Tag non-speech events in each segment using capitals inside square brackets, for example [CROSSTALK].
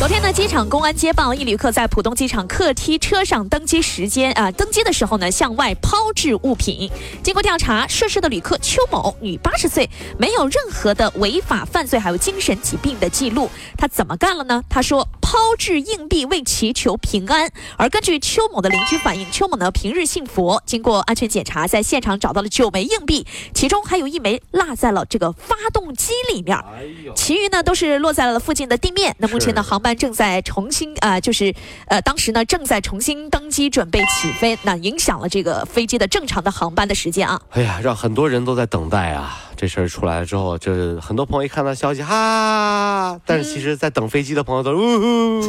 昨天呢，机场公安接报，一旅客在浦东机场客梯车上登机时间啊、登机的时候呢，向外抛掷物品。经过调查，涉事的旅客邱某，女，八十岁，没有任何的违法犯罪，还有精神疾病的记录。他怎么干了呢？他说抛掷硬币为祈求平安。而根据邱某的邻居反映，邱某呢平日信佛，经过安全检查，在现场找到了九枚硬币，其中还有一枚落在了这个发动机里面。其余呢都是落在了附近的地面。那目前呢，航班正在重新啊、呃就是呃，当时呢正在重新登机，准备起飞，那影响了这个飞机的正常的航班的时间啊。哎呀，让很多人都在等待啊！这事儿出来了之后，就是很多朋友一看到消息，哈！但是其实，在等飞机的朋友都，呜呼。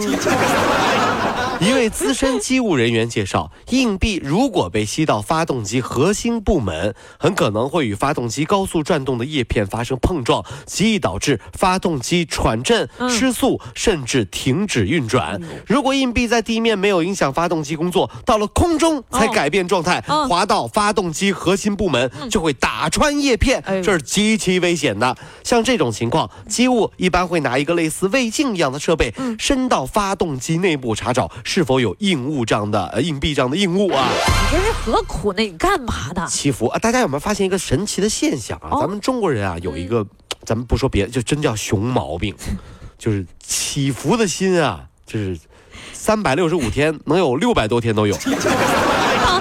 一位资深机务人员介绍，硬币如果被吸到发动机核心部门，很可能会与发动机高速转动的叶片发生碰撞，极易导致发动机喘振、失速，甚至停止运转。如果硬币在地面没有影响发动机工作，到了空中才改变状态，哦滑到发动机核心部门，就会打穿叶片，这是极其危险的。像这种情况，机务一般会拿一个类似胃镜一样的设备，伸到发动机内部查找是否有硬物这样的呃硬币这样的硬物啊。你这是何苦呢？你干嘛呢？祈福啊！大家有没有发现一个神奇的现象啊？哦咱们中国人啊有一个，咱们不说别的，就真叫熊毛病，就是祈福的心啊，就是三百六十五天能有六百多天都有。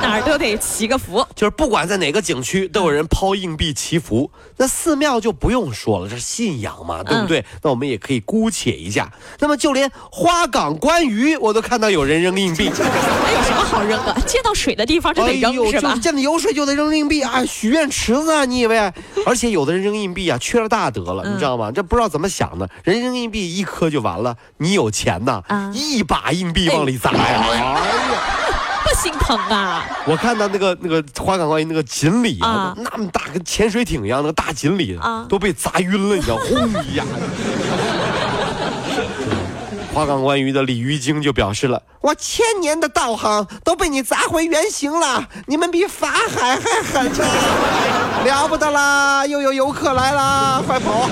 到哪儿都得祈个福。就是不管在哪个景区，都有人抛硬币祈福。那寺庙就不用说了，这是信仰嘛，对不对？那我们也可以姑且一下。那么就连花港观鱼，我都看到有人扔硬币。那有什么好扔的？见到水的地方就得扔、是吧就？见到有水就得扔硬币啊！许愿池子啊，你以为？而且有的人扔硬币啊，缺了大德了，嗯你知道吗？这不知道怎么想的，人扔硬币一颗就完了，你有钱呐，啊一把硬币往里砸呀！[LAUGHS] 哎呀！不心疼啊！我看到那个那个花港观音那个锦鲤啊啊，那么大跟潜水艇一样，那个大锦鲤啊都被砸晕了，你知道，轰一下。[LAUGHS] 花港观鱼的鲤鱼精就表示了：“我千年的道行都被你砸回原形了，你们比法海还狠呢，了不得啦！又有游客来啦，快跑！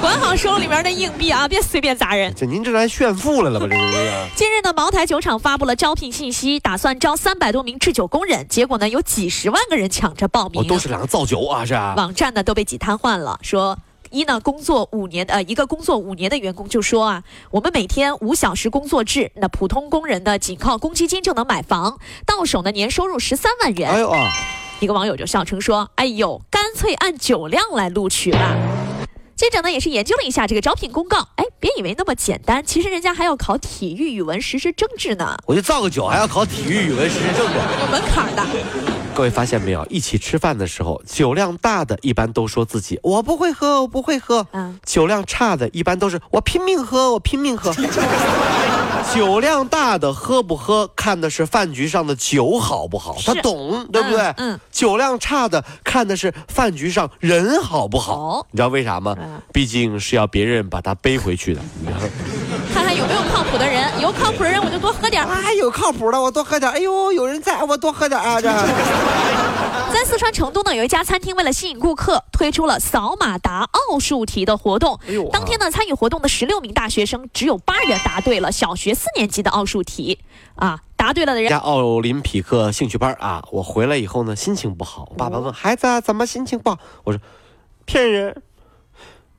管好手里面的硬币啊，别随便砸人。这您这来炫富来了吧？这是 [LAUGHS] 近日呢，茅台酒厂发布了招聘信息，打算招三百多名制酒工人，结果呢，有几十万个人抢着报名，我都是两个造酒啊，是啊？网站呢都被挤瘫痪了，说。一呢，工作五年呃，一个工作五年的员工就说啊，我们每天五小时工作制，那普通工人呢，仅靠公积金就能买房，到手呢年收入十三万元。哎呦啊！一个网友就笑称说：“哎呦，干脆按酒量来录取吧。”记者呢也是研究了一下这个招聘公告，哎，别以为那么简单，其实人家还要考体育、语文、时事、政治呢，我就造个酒，还要考体育、语文、时事、政治。有门槛的。各位发现没有？一起吃饭的时候，酒量大的一般都说自己我不会喝，我不会喝。嗯酒量差的一般都是我拼命喝，我拼命喝。[LAUGHS] [LAUGHS] 酒量大的喝不喝，看的是饭局上的酒好不好，他懂，对不对？嗯嗯酒量差的看的是饭局上人好不好。哦你知道为啥吗？嗯毕竟是要别人把他背回去的。[LAUGHS] 看看有没有靠谱的人，有靠谱的人我就多喝点儿。哎，有靠谱的，我多喝点。哎呦，有人在，我多喝点啊！这。[LAUGHS] 在四川成都呢，有一家餐厅为了吸引顾客，推出了扫码答奥数题的活动。哎啊当天呢，参与活动的十六名大学生，只有八人答对了小学四年级的奥数题。啊，答对了的人加奥林匹克兴趣班啊！我回来以后呢，心情不好。爸爸问孩子、啊、怎么心情不好，我说骗人，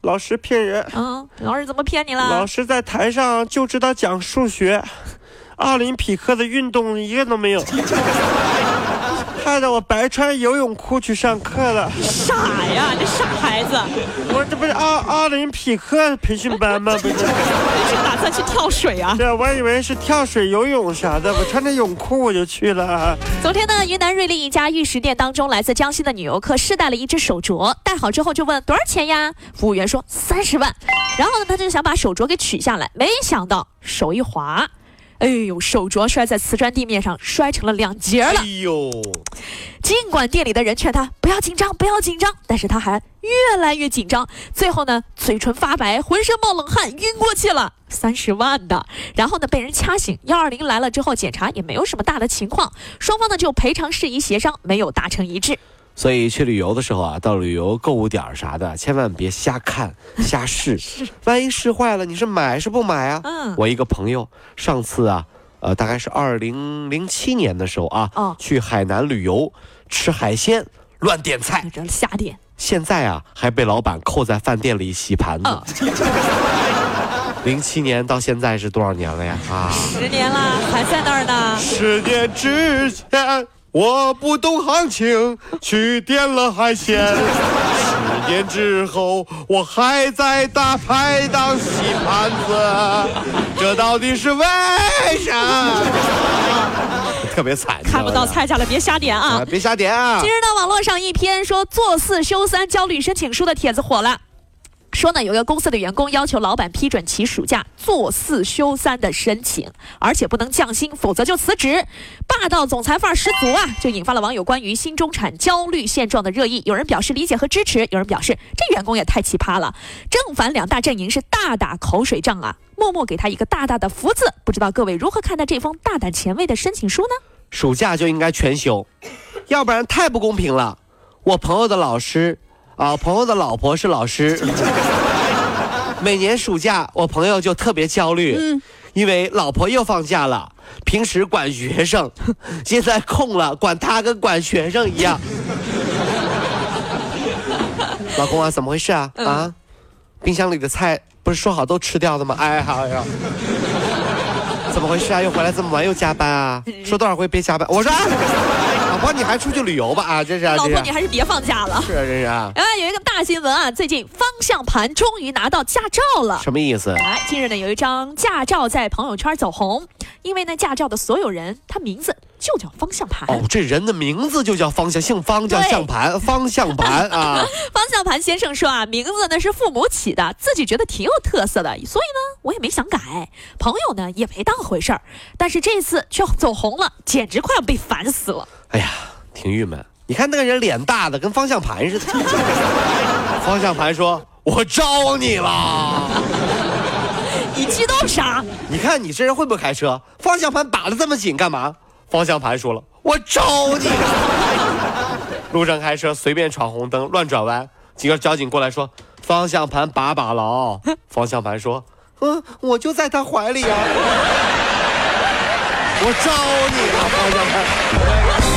老师骗人，嗯，老师怎么骗你了老？师在台上就知道讲数学，奥林匹克的运动一个都没有，害得我白穿游泳裤去上课了。傻呀，这傻孩子，我这不是奥奥林匹克培训班吗？不是，你是打算去跳水啊？对，我以为是跳水、游泳啥的，我穿着泳裤我就去了。昨天呢，云南瑞丽一家玉石店当中，来自江西的女游客试戴了一只手镯，戴好之后就问多少钱呀？服务员说三十万。然后呢，他就想把手镯给取下来，没想到手一滑，哎呦，手镯摔在瓷砖地面上，摔成了两截了哎。呦，尽管店里的人劝他不要紧张，不要紧张，但是他还越来越紧张。最后呢，嘴唇发白，浑身冒冷汗，晕过去了。三十万的，然后呢被人掐醒。幺二零来了之后检查也没有什么大的情况，双方呢就赔偿事宜协商，没有达成一致。所以去旅游的时候啊，到旅游购物点儿啥的，千万别瞎看 [LAUGHS] 瞎试，万一试坏了，你是买是不买啊？嗯我一个朋友上次啊，呃，大概是二零零七年的时候啊，哦去海南旅游吃海鲜，乱点菜，这瞎点。现在啊还被老板扣在饭店里洗盘子。嗯，[LAUGHS] [LAUGHS] 零七年到现在是多少年了呀？啊，十年了，还在那儿呢。十年之前我不懂行情，去点了海鲜。十年之后我还在大排档洗盘子，这到底是为啥？特别惨，看不到菜菜价了，别瞎点啊啊！！别瞎点啊今！日呢，网络上一篇说做四休三焦虑申请书的帖子火了。说呢，有个公司的员工要求老板批准其暑假做四休三的申请，而且不能降薪，否则就辞职。霸道总裁范儿十足啊，就引发了网友关于新中产焦虑现状的热议。有人表示理解和支持，有人表示这员工也太奇葩了。正反两大阵营是大打口水仗啊，默默给他一个大大的福字。不知道各位如何看待这封大胆前卫的申请书呢？暑假就应该全休，要不然太不公平了。我朋友的老师，啊，朋友的老婆是老师，[LAUGHS] 每年暑假我朋友就特别焦虑，嗯因为老婆又放假了，平时管学生，[LAUGHS] 现在空了，管他跟管学生一样。老公啊，怎么回事啊？啊，冰箱里的菜不是说好都吃掉的吗？哎呀呀！怎么回事啊？又回来这么晚，又加班啊？说多少回别加班？我说，哎老婆你还出去旅游吧？啊，这是啊，老婆，你还是别放假了。是啊，这是啊，哎，有一个大新闻啊，最近方向盘终于拿到驾照了。什么意思？哎，近日呢，有一张驾照在朋友圈走红，因为呢，驾照的所有人他名字就叫方向盘。哦，这人的名字就叫方向，姓方叫对向盘，[LAUGHS] 方向盘啊。[LAUGHS] 方向盘先生说啊，名字呢是父母起的，自己觉得挺有特色的，所以呢，我也没想改。朋友呢也没当回事儿，但是这次却走红了，简直快要被烦死了。哎呀，挺郁闷。你看那个人脸大的跟方向盘似的。方向盘说：“我招你了。[LAUGHS] 你激动啥？你看你这人会不会开车？方向盘把的这么紧干嘛？”方向盘说了：“我招你了。[LAUGHS] ”路上开车随便闯红灯，乱转弯，几个交警过来说：“方向盘把把牢。”方向盘说：“嗯，我就在他怀里啊。”我招你了，方向盘。